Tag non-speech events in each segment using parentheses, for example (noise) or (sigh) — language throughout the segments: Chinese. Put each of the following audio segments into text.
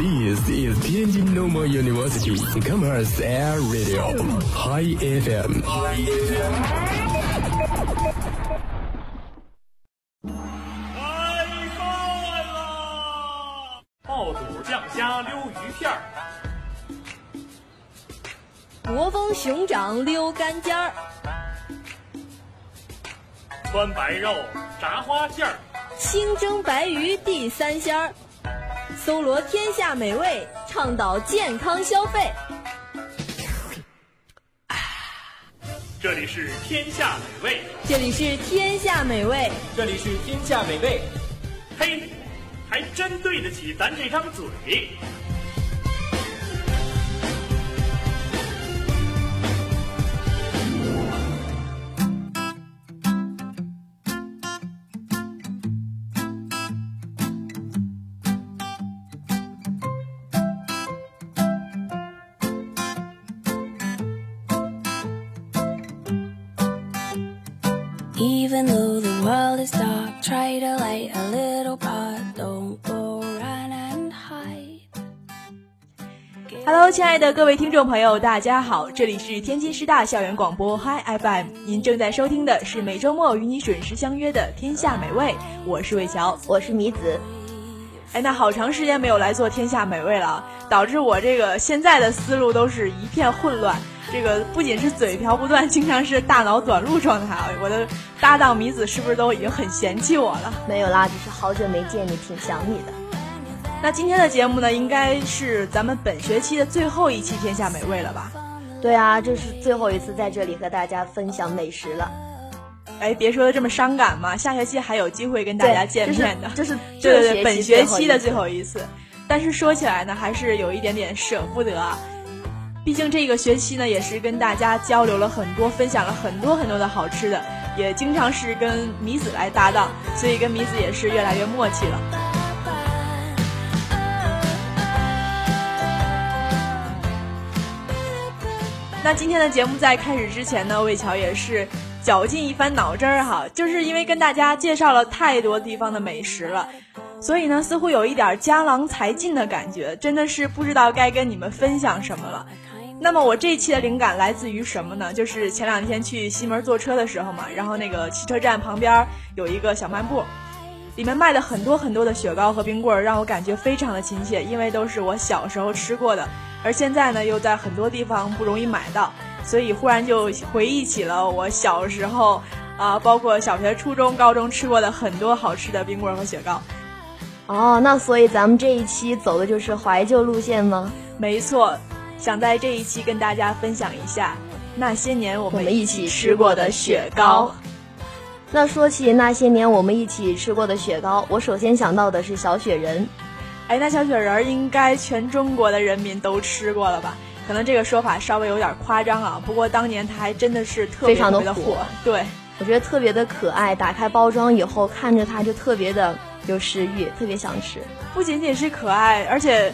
This is Tianjin Normal University Commerce Air Radio High FM。开饭啦！爆肚酱虾溜鱼片儿，国风熊掌溜干尖儿，川白肉炸花馅儿，清蒸白鱼地三鲜儿，搜罗天下美味，倡导健康消费。这里是天下美味。这里是天下美味，这里是天下美味。嘿，还真对得起咱这张嘴。Hello，亲爱的各位听众朋友，大家好，这里是天津师大校园广播 Hi FM，您正在收听的是每周末与你准时相约的《天下美味》，我是魏乔，我是米子。哎，那好长时间没有来做《天下美味》了，导致我这个现在的思路都是一片混乱。这个不仅是嘴瓢不断，经常是大脑短路状态。我的搭档米子是不是都已经很嫌弃我了？没有啦，只是好久没见你，挺想你的。那今天的节目呢，应该是咱们本学期的最后一期《天下美味》了吧？对啊，这是最后一次在这里和大家分享美食了。哎，别说的这么伤感嘛，下学期还有机会跟大家见面的。这是对对对，本学期的最后一次。但是说起来呢，还是有一点点舍不得啊。毕竟这个学期呢，也是跟大家交流了很多，分享了很多很多的好吃的，也经常是跟米子来搭档，所以跟米子也是越来越默契了。那今天的节目在开始之前呢，魏乔也是绞尽一番脑汁儿哈，就是因为跟大家介绍了太多地方的美食了，所以呢，似乎有一点江郎才尽的感觉，真的是不知道该跟你们分享什么了。那么我这一期的灵感来自于什么呢？就是前两天去西门坐车的时候嘛，然后那个汽车站旁边有一个小卖部，里面卖的很多很多的雪糕和冰棍儿，让我感觉非常的亲切，因为都是我小时候吃过的，而现在呢又在很多地方不容易买到，所以忽然就回忆起了我小时候啊，包括小学、初中、高中吃过的很多好吃的冰棍和雪糕。哦，那所以咱们这一期走的就是怀旧路线吗？没错。想在这一期跟大家分享一下那些年我们一起吃过的雪糕。那说起那些年我们一起吃过的雪糕，我首先想到的是小雪人。哎，那小雪人应该全中国的人民都吃过了吧？可能这个说法稍微有点夸张啊，不过当年它还真的是特别特别的火。对，我觉得特别的可爱。打开包装以后，看着它就特别的有食欲，特别想吃。不仅仅是可爱，而且。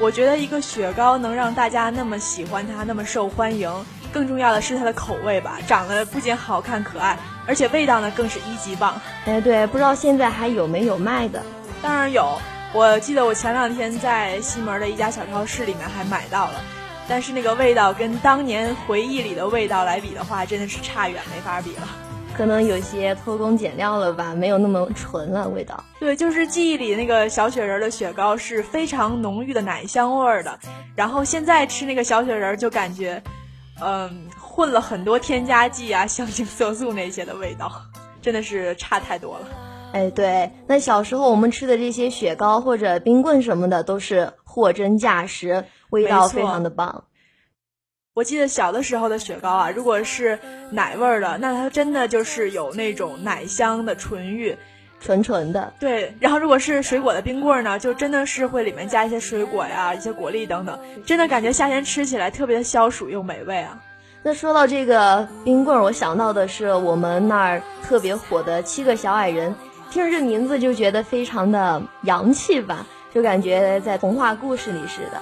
我觉得一个雪糕能让大家那么喜欢它，那么受欢迎，更重要的是它的口味吧。长得不仅好看可爱，而且味道呢更是一级棒。哎，对，不知道现在还有没有卖的？当然有，我记得我前两天在西门的一家小超市里面还买到了，但是那个味道跟当年回忆里的味道来比的话，真的是差远没法比了。可能有些偷工减料了吧，没有那么纯了味道。对，就是记忆里那个小雪人的雪糕是非常浓郁的奶香味儿的，然后现在吃那个小雪人就感觉，嗯，混了很多添加剂啊、香精、色素那些的味道，真的是差太多了。哎，对，那小时候我们吃的这些雪糕或者冰棍什么的，都是货真价实，味道非常的棒。我记得小的时候的雪糕啊，如果是奶味儿的，那它真的就是有那种奶香的纯欲，纯纯的。对，然后如果是水果的冰棍呢，就真的是会里面加一些水果呀、一些果粒等等，真的感觉夏天吃起来特别的消暑又美味啊。那说到这个冰棍，我想到的是我们那儿特别火的七个小矮人，听着这名字就觉得非常的洋气吧，就感觉在童话故事里似的。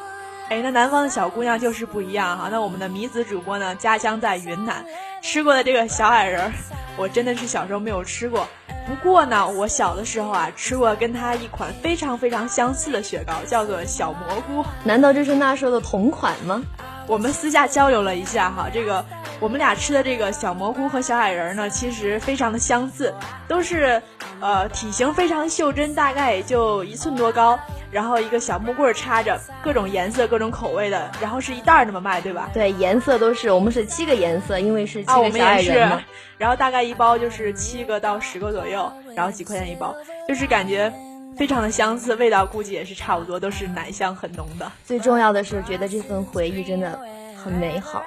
哎，那南方的小姑娘就是不一样哈。那我们的米子主播呢，家乡在云南，吃过的这个小矮人，我真的是小时候没有吃过。不过呢，我小的时候啊，吃过跟它一款非常非常相似的雪糕，叫做小蘑菇。难道这是那时候的同款吗？我们私下交流了一下哈，这个我们俩吃的这个小蘑菇和小矮人呢，其实非常的相似，都是呃体型非常袖珍，大概也就一寸多高。然后一个小木棍插着，各种颜色、各种口味的，然后是一袋儿那么卖，对吧？对，颜色都是我们是七个颜色，因为是七个小矮人嘛。然后大概一包就是七个到十个左右，然后几块钱一包，就是感觉非常的相似，味道估计也是差不多，都是奶香很浓的。最重要的是，觉得这份回忆真的很美好。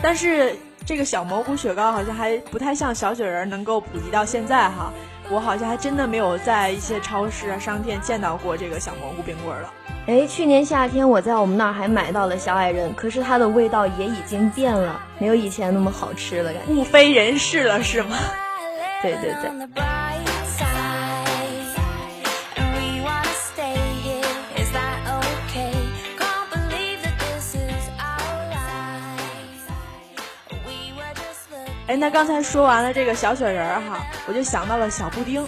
但是这个小蘑菇雪糕好像还不太像小雪人能够普及到现在哈。我好像还真的没有在一些超市啊、商店见到过这个小蘑菇冰棍了。哎，去年夏天我在我们那儿还买到了小矮人，可是它的味道也已经变了，没有以前那么好吃了，感觉物非人世了，是吗？对对对。哎，那刚才说完了这个小雪人儿哈，我就想到了小布丁。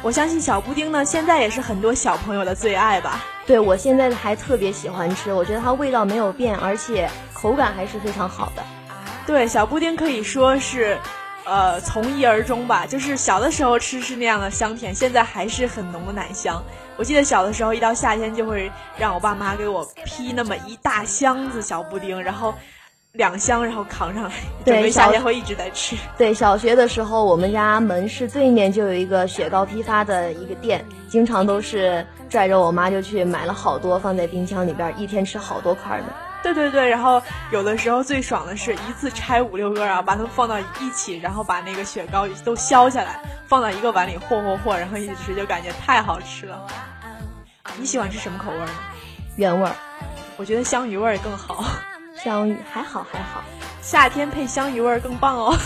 我相信小布丁呢，现在也是很多小朋友的最爱吧？对，我现在还特别喜欢吃，我觉得它味道没有变，而且口感还是非常好的。对，小布丁可以说是，呃，从一而终吧。就是小的时候吃是那样的香甜，现在还是很浓的奶香。我记得小的时候，一到夏天就会让我爸妈给我批那么一大箱子小布丁，然后。两箱，然后扛上来，对，夏天会一直在吃。对，小学的时候，我们家门市对面就有一个雪糕批发的一个店，经常都是拽着我妈就去买了好多，放在冰箱里边，一天吃好多块呢。对对对，然后有的时候最爽的是一次拆五六个然后，把它们放到一起，然后把那个雪糕都削下来，放到一个碗里和和和，然后一起吃，就感觉太好吃了。你喜欢吃什么口味呢？原味儿，我觉得香芋味儿更好。香芋还好还好，夏天配香芋味儿更棒哦。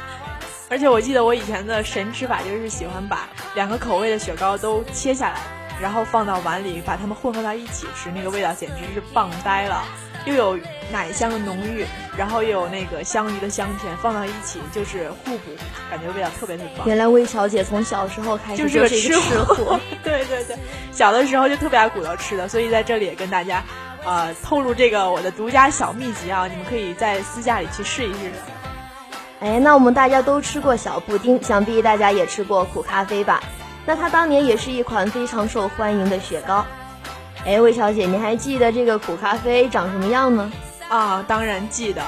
(laughs) 而且我记得我以前的神吃法就是喜欢把两个口味的雪糕都切下来，然后放到碗里，把它们混合到一起吃，那个味道简直是棒呆了。又有奶香的浓郁，然后又有那个香芋的香甜，放到一起就是互补，感觉味道特别特别棒。原来魏小姐从小时候开始就是个吃货，对对对，小的时候就特别爱鼓捣吃的，所以在这里也跟大家。呃，透露这个我的独家小秘籍啊，你们可以在私下里去试一试。哎，那我们大家都吃过小布丁，想必大家也吃过苦咖啡吧？那它当年也是一款非常受欢迎的雪糕。哎，魏小姐，你还记得这个苦咖啡长什么样吗？啊，当然记得。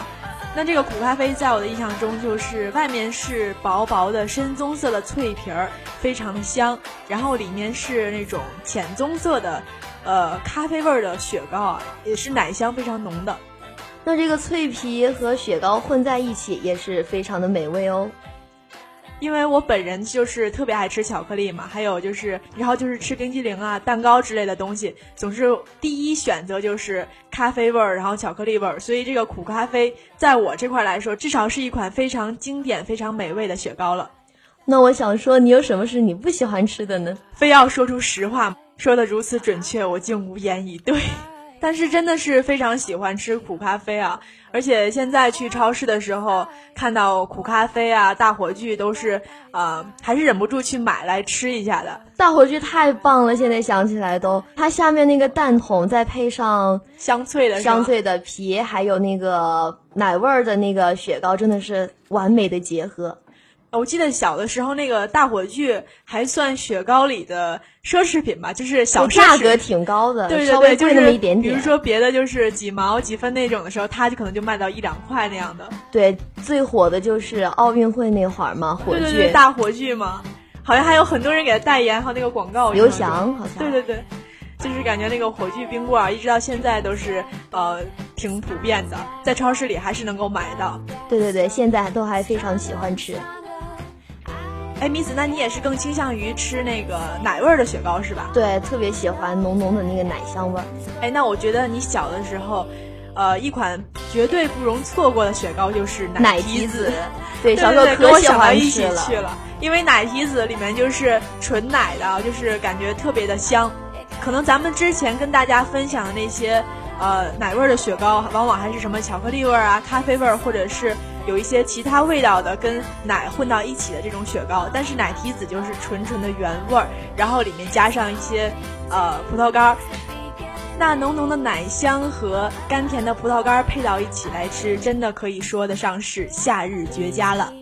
那这个苦咖啡在我的印象中，就是外面是薄薄的深棕色的脆皮儿，非常的香，然后里面是那种浅棕色的。呃，咖啡味儿的雪糕啊，也是奶香非常浓的。那这个脆皮和雪糕混在一起，也是非常的美味哦。因为我本人就是特别爱吃巧克力嘛，还有就是，然后就是吃冰激凌啊、蛋糕之类的东西，总是第一选择就是咖啡味儿，然后巧克力味儿。所以这个苦咖啡，在我这块来说，至少是一款非常经典、非常美味的雪糕了。那我想说，你有什么是你不喜欢吃的呢？非要说出实话。说的如此准确，我竟无言以对。但是真的是非常喜欢吃苦咖啡啊！而且现在去超市的时候，看到苦咖啡啊、大火炬都是，呃，还是忍不住去买来吃一下的。大火炬太棒了，现在想起来都，它下面那个蛋筒再配上香脆的香脆的皮，还有那个奶味儿的那个雪糕，真的是完美的结合。我记得小的时候，那个大火炬还算雪糕里的奢侈品吧，就是小价格挺高的，对对对，贵那么一点点。比如说别的就是几毛几分那种的时候，它就可能就卖到一两块那样的。对，最火的就是奥运会那会儿嘛，火炬大火炬嘛，好像还有很多人给他代言，还有那个广告。刘翔好像。对对对，就是感觉那个火炬冰棍儿一直到现在都是呃挺普遍的，在超市里还是能够买到。对对对，现在都还非常喜欢吃。哎，米子，那你也是更倾向于吃那个奶味儿的雪糕是吧？对，特别喜欢浓浓的那个奶香味儿。哎，那我觉得你小的时候，呃，一款绝对不容错过的雪糕就是奶提子。(laughs) 对，小时候可喜欢一起去了，因为奶提子里面就是纯奶的，就是感觉特别的香。可能咱们之前跟大家分享的那些呃奶味儿的雪糕，往往还是什么巧克力味儿啊、咖啡味儿，或者是。有一些其他味道的跟奶混到一起的这种雪糕，但是奶提子就是纯纯的原味儿，然后里面加上一些呃葡萄干儿，那浓浓的奶香和甘甜的葡萄干儿配到一起来吃，真的可以说得上是夏日绝佳了。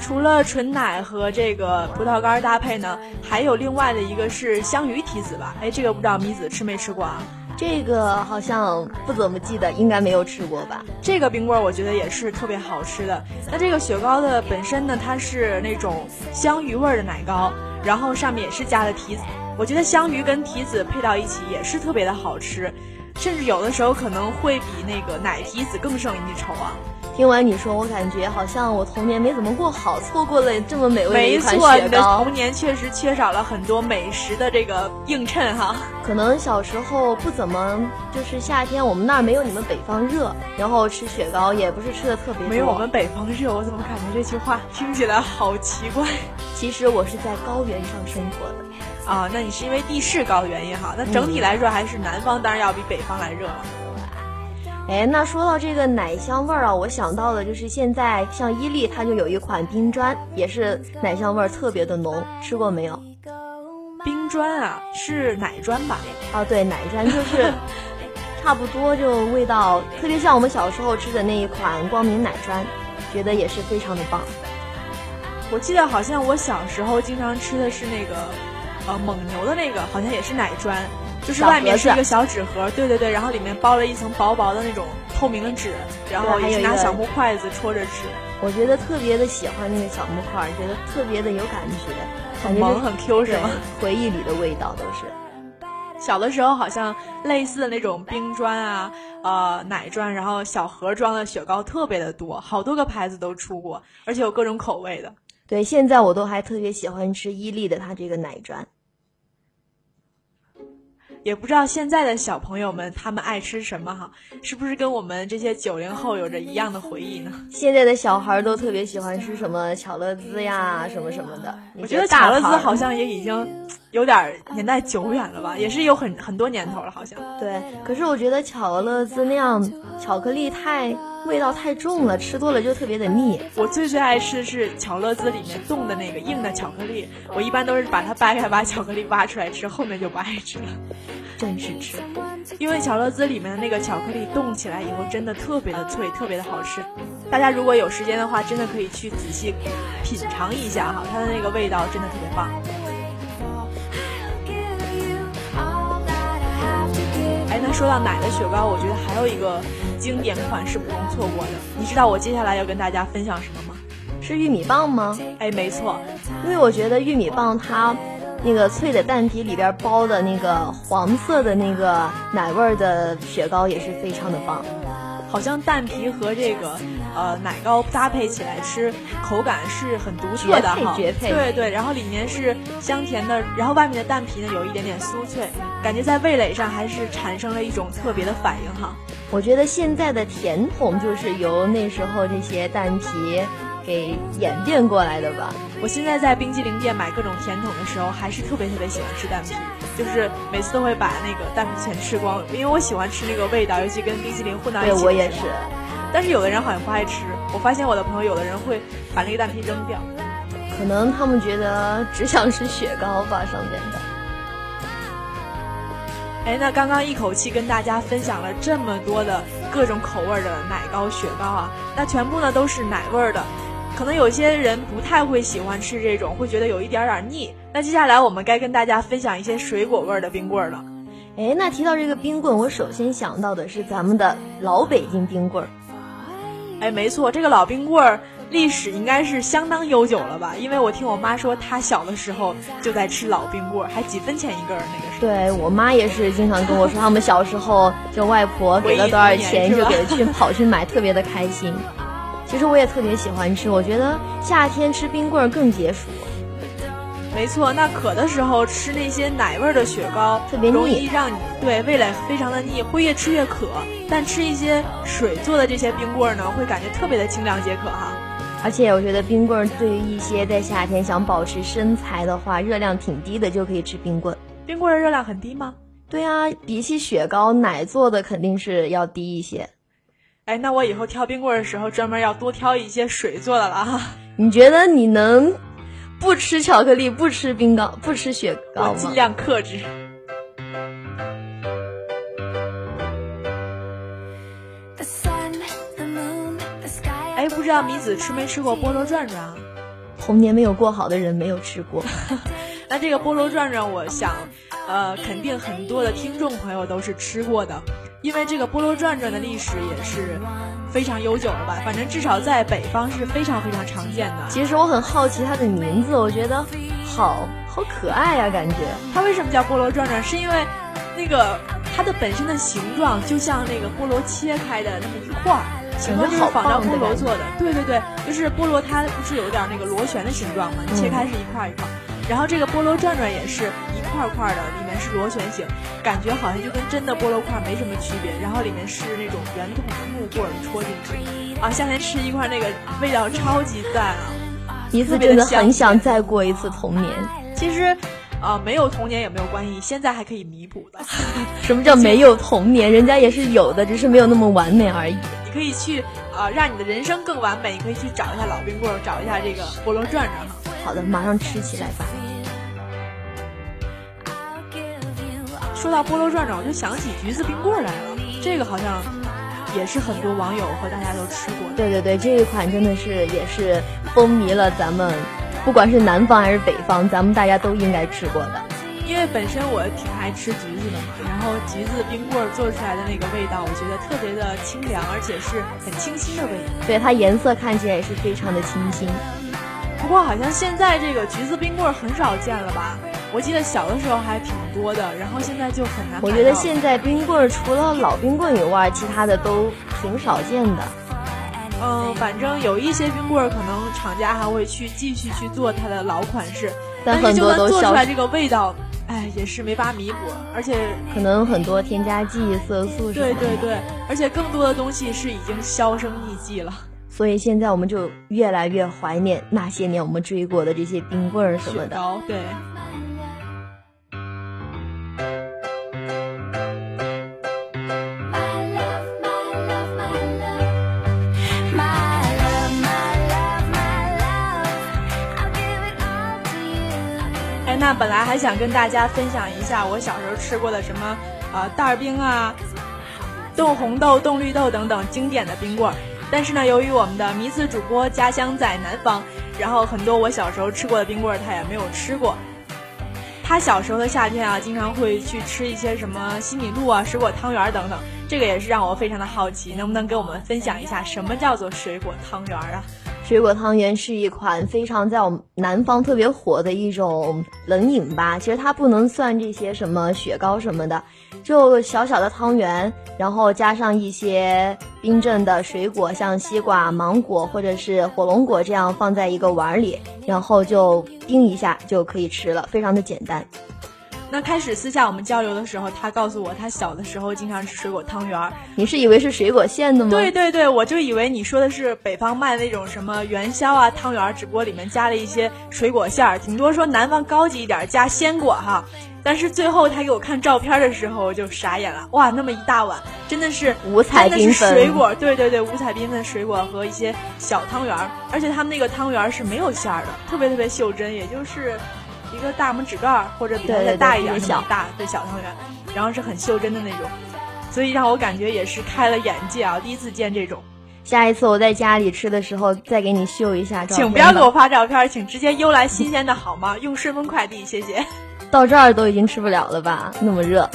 除了纯奶和这个葡萄干搭配呢，还有另外的一个是香芋提子吧？哎，这个不知道米子吃没吃过啊？这个好像不怎么记得，应该没有吃过吧？这个冰棍儿我觉得也是特别好吃的。那这个雪糕的本身呢，它是那种香芋味儿的奶糕，然后上面也是加了提子。我觉得香芋跟提子配到一起也是特别的好吃，甚至有的时候可能会比那个奶皮子更胜一筹啊。听完你说，我感觉好像我童年没怎么过好，错过了这么美味的一款雪糕。没错，你的童年确实缺少了很多美食的这个映衬哈。可能小时候不怎么，就是夏天我们那儿没有你们北方热，然后吃雪糕也不是吃的特别多。没有我们北方热，我怎么感觉这句话听起来好奇怪？其实我是在高原上生活的。啊，那你是因为地势高原因哈？那整体来说还是南方当然要比北方来热了。哎，那说到这个奶香味儿啊，我想到的就是现在像伊利，它就有一款冰砖，也是奶香味儿特别的浓，吃过没有？冰砖啊，是奶砖吧？啊，对，奶砖就是 (laughs) 差不多，就味道特别像我们小时候吃的那一款光明奶砖，觉得也是非常的棒。我记得好像我小时候经常吃的是那个，呃，蒙牛的那个，好像也是奶砖。就是外面是一个小纸盒，对对对，然后里面包了一层薄薄的那种透明的纸，然后还有拿小木筷子戳着吃。我觉得特别的喜欢那个小木块，觉得特别的有感觉，很萌很 Q 是吗？回忆里的味道都是。(laughs) 小的时候好像类似的那种冰砖啊，呃奶砖，然后小盒装的雪糕特别的多，好多个牌子都出过，而且有各种口味的。对，现在我都还特别喜欢吃伊利的它这个奶砖。也不知道现在的小朋友们他们爱吃什么哈，是不是跟我们这些九零后有着一样的回忆呢？现在的小孩都特别喜欢吃什么巧乐兹呀，什么什么的。我觉得巧乐兹好像也已经有点年代久远了吧，也是有很很多年头了，好像。对，可是我觉得巧乐兹那样巧克力太。味道太重了，吃多了就特别的腻。我最最爱吃的是巧乐兹里面冻的那个硬的巧克力，我一般都是把它掰开，把巧克力挖出来吃，后面就不爱吃了。真是吃货，因为巧乐兹里面的那个巧克力冻起来以后真的特别的脆，特别的好吃。大家如果有时间的话，真的可以去仔细品尝一下哈，它的那个味道真的特别棒。说到奶的雪糕，我觉得还有一个。经典款是不容错过的。你知道我接下来要跟大家分享什么吗？是玉米棒吗？哎，没错，因为我觉得玉米棒它那个脆的蛋皮里边包的那个黄色的那个奶味儿的雪糕也是非常的棒。好像蛋皮和这个呃奶糕搭配起来吃，口感是很独特的哈。绝配，对对。然后里面是香甜的，然后外面的蛋皮呢有一点点酥脆，感觉在味蕾上还是产生了一种特别的反应哈。我觉得现在的甜筒就是由那时候这些蛋皮给演变过来的吧。我现在在冰激凌店买各种甜筒的时候，还是特别特别喜欢吃蛋皮，就是每次都会把那个蛋皮全吃光，因为我喜欢吃那个味道，尤其跟冰激凌混到一起。对，我也是。但是有的人好像不爱吃，我发现我的朋友有的人会把那个蛋皮扔掉，可能他们觉得只想吃雪糕吧上面的。哎，那刚刚一口气跟大家分享了这么多的各种口味的奶糕、雪糕啊，那全部呢都是奶味的，可能有些人不太会喜欢吃这种，会觉得有一点点腻。那接下来我们该跟大家分享一些水果味的冰棍了。哎，那提到这个冰棍，我首先想到的是咱们的老北京冰棍儿。哎，没错，这个老冰棍儿。历史应该是相当悠久了吧？因为我听我妈说，她小的时候就在吃老冰棍儿，还几分钱一根儿那个时候。对我妈也是经常跟我说，他们小时候就外婆给了多少钱就给去 (laughs) 跑去买，特别的开心。其实我也特别喜欢吃，我觉得夏天吃冰棍儿更解暑。没错，那渴的时候吃那些奶味的雪糕，特别容易让你对味蕾非常的腻，会越吃越渴。但吃一些水做的这些冰棍呢，会感觉特别的清凉解渴哈。而且我觉得冰棍对于一些在夏天想保持身材的话，热量挺低的，就可以吃冰棍。冰棍热量很低吗？对啊，比起雪糕，奶做的肯定是要低一些。哎，那我以后挑冰棍的时候，专门要多挑一些水做的了哈。你觉得你能不吃巧克力、不吃冰糕、不吃雪糕？尽量克制。哎，不知道米子吃没吃过菠萝转转啊？童年没有过好的人没有吃过。(laughs) 那这个菠萝转转，我想，呃，肯定很多的听众朋友都是吃过的。因为这个菠萝转转的历史也是非常悠久了吧？反正至少在北方是非常非常常见的。其实我很好奇它的名字，我觉得好好可爱呀，感觉它为什么叫菠萝转转？是因为那个它的本身的形状就像那个菠萝切开的那么一块儿，形状就是仿照菠萝做的。对对对，就是菠萝它不是有点那个螺旋的形状吗？切开是一块一块，然后这个菠萝转转也是。块块的，里面是螺旋形，感觉好像就跟真的菠萝块没什么区别。然后里面是那种圆筒的木棍戳进去，啊，夏天吃一块那个味道超级赞啊！一次真的很想再过一次童年。其实，啊，没有童年也没有关系，现在还可以弥补的。(laughs) 什么叫没有童年？人家也是有的，只是没有那么完美而已。你可以去啊，让你的人生更完美。你可以去找一下老冰棍，找一下这个菠萝转转哈。好的，马上吃起来吧。说到菠萝转转，我就想起橘子冰棍来了。这个好像也是很多网友和大家都吃过。对对对，这一款真的是也是风靡了咱们，不管是南方还是北方，咱们大家都应该吃过的。因为本身我挺爱吃橘子的嘛，然后橘子冰棍做出来的那个味道，我觉得特别的清凉，而且是很清新的味道。对，它颜色看起来也是非常的清新。不过好像现在这个橘子冰棍很少见了吧？我记得小的时候还挺多的，然后现在就很难。我觉得现在冰棍除了老冰棍以外，其他的都挺少见的。嗯，反正有一些冰棍可能厂家还会去继续去做它的老款式，但是就算做出来这个味道，哎，也是没法弥补，而且可能很多添加剂、色素什么的对对对，而且更多的东西是已经销声匿迹了。所以现在我们就越来越怀念那些年我们追过的这些冰棍儿什么的。对。那本来还想跟大家分享一下我小时候吃过的什么，呃，袋儿冰啊，冻红豆、冻绿豆等等经典的冰棍儿。但是呢，由于我们的迷子主播家乡在南方，然后很多我小时候吃过的冰棍儿他也没有吃过。他小时候的夏天啊，经常会去吃一些什么西米露啊、水果汤圆儿等等。这个也是让我非常的好奇，能不能跟我们分享一下什么叫做水果汤圆儿啊？水果汤圆是一款非常在我们南方特别火的一种冷饮吧。其实它不能算这些什么雪糕什么的，就小小的汤圆，然后加上一些冰镇的水果，像西瓜、芒果或者是火龙果这样放在一个碗里，然后就叮一下就可以吃了，非常的简单。那开始私下我们交流的时候，他告诉我他小的时候经常吃水果汤圆儿。你是以为是水果馅的吗？对对对，我就以为你说的是北方卖的那种什么元宵啊汤圆儿，只不过里面加了一些水果馅儿，顶多说南方高级一点加鲜果哈。但是最后他给我看照片的时候，我就傻眼了，哇，那么一大碗，真的是五彩缤纷水果，对对对，五彩缤纷水果和一些小汤圆儿，而且他们那个汤圆儿是没有馅儿的，特别特别袖珍，也就是。一个大拇指盖儿或者比它再大一点小大对小汤圆，然后是很袖珍的那种，所以让我感觉也是开了眼界啊！第一次见这种。下一次我在家里吃的时候再给你秀一下照片。请不要给我发照片，请直接邮来新鲜的好吗？用顺丰快递，谢谢。(laughs) 到这儿都已经吃不了了吧？那么热。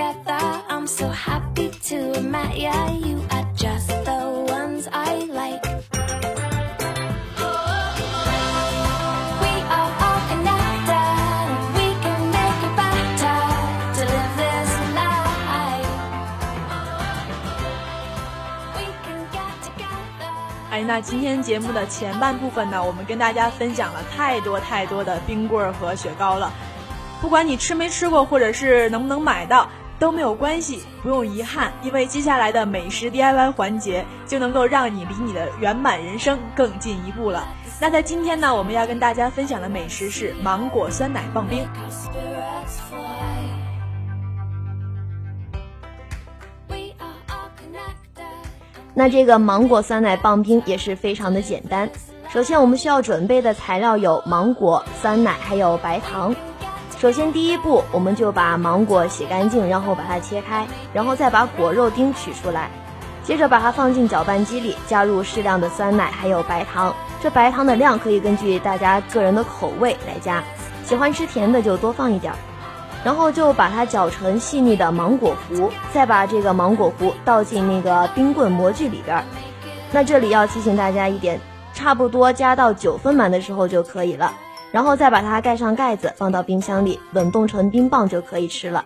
Together. I'm so happy to have met ya. You are just the ones I like. Hey,，那今天节目的前半部分呢，我们跟大家分享了太多太多的冰棍儿和雪糕了。不管你吃没吃过，或者是能不能买到。都没有关系，不用遗憾，因为接下来的美食 DIY 环节就能够让你离你的圆满人生更进一步了。那在今天呢，我们要跟大家分享的美食是芒果酸奶棒冰。那这个芒果酸奶棒冰也是非常的简单。首先，我们需要准备的材料有芒果、酸奶还有白糖。首先，第一步，我们就把芒果洗干净，然后把它切开，然后再把果肉丁取出来。接着把它放进搅拌机里，加入适量的酸奶还有白糖。这白糖的量可以根据大家个人的口味来加，喜欢吃甜的就多放一点。然后就把它搅成细腻的芒果糊，再把这个芒果糊倒进那个冰棍模具里边。那这里要提醒大家一点，差不多加到九分满的时候就可以了。然后再把它盖上盖子，放到冰箱里冷冻成冰棒就可以吃了。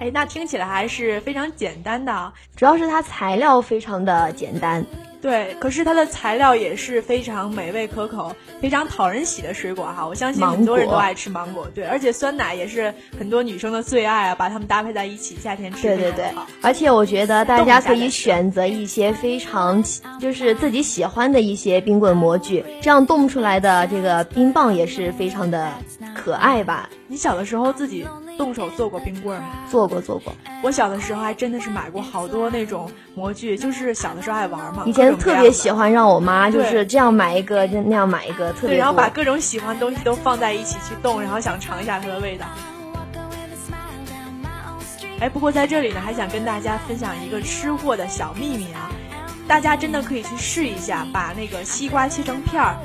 哎，那听起来还是非常简单的，主要是它材料非常的简单。对，可是它的材料也是非常美味可口、非常讨人喜的水果哈。我相信很多人都爱吃芒果，对，而且酸奶也是很多女生的最爱啊，把它们搭配在一起，夏天吃对对对，而且我觉得大家可以选择一些非常就是自己喜欢的一些冰棍模具，这样冻出来的这个冰棒也是非常的可爱吧。你小的时候自己动手做过冰棍吗？做过做过。我小的时候还真的是买过好多那种模具，就是小的时候爱玩嘛。以前特别喜欢让我妈就是这样买一个，那样买一个，特别。然后把各种喜欢的东西都放在一起去冻，然后想尝一下它的味道。哎，不过在这里呢，还想跟大家分享一个吃货的小秘密啊，大家真的可以去试一下，把那个西瓜切成片儿，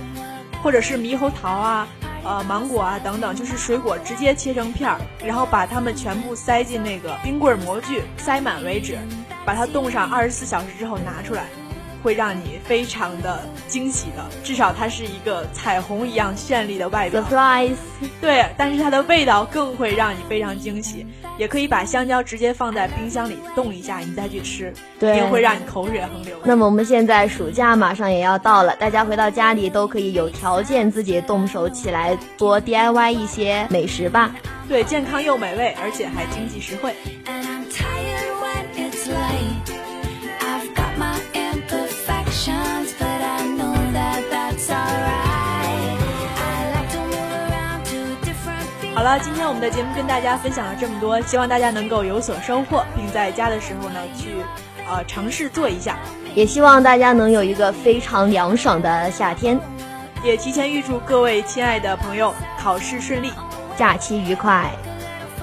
或者是猕猴桃啊。呃，芒果啊，等等，就是水果，直接切成片儿，然后把它们全部塞进那个冰棍模具，塞满为止，把它冻上二十四小时之后拿出来。会让你非常的惊喜的，至少它是一个彩虹一样绚丽的外表。Surprise！对，但是它的味道更会让你非常惊喜。也可以把香蕉直接放在冰箱里冻一下，你再去吃，一定会让你口水横流。那么我们现在暑假马上也要到了，大家回到家里都可以有条件自己动手起来做 DIY 一些美食吧。对，健康又美味，而且还经济实惠。好了，今天我们的节目跟大家分享了这么多，希望大家能够有所收获，并在家的时候呢去，呃，尝试做一下。也希望大家能有一个非常凉爽的夏天，也提前预祝各位亲爱的朋友考试顺利，假期愉快。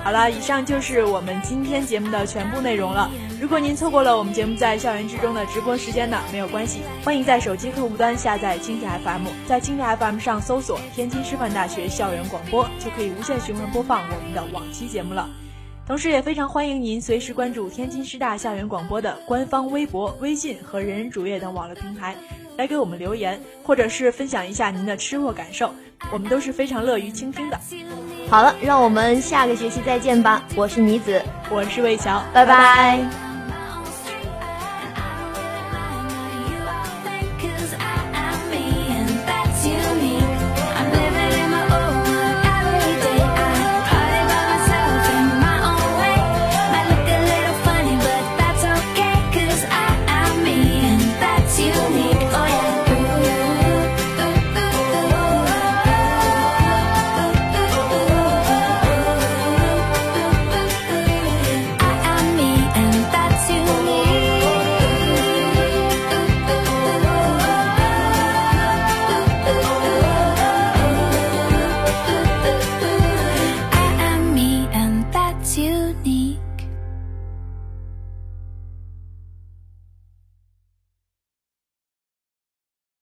好了，以上就是我们今天节目的全部内容了。如果您错过了我们节目在校园之中的直播时间呢，没有关系，欢迎在手机客户端下载蜻蜓 FM，在蜻蜓 FM 上搜索“天津师范大学校园广播”，就可以无限循环播放我们的往期节目了。同时，也非常欢迎您随时关注天津师大校园广播的官方微博、微信和人人主页等网络平台，来给我们留言，或者是分享一下您的吃货感受，我们都是非常乐于倾听的。好了，让我们下个学期再见吧。我是妮子，我是魏乔，拜拜。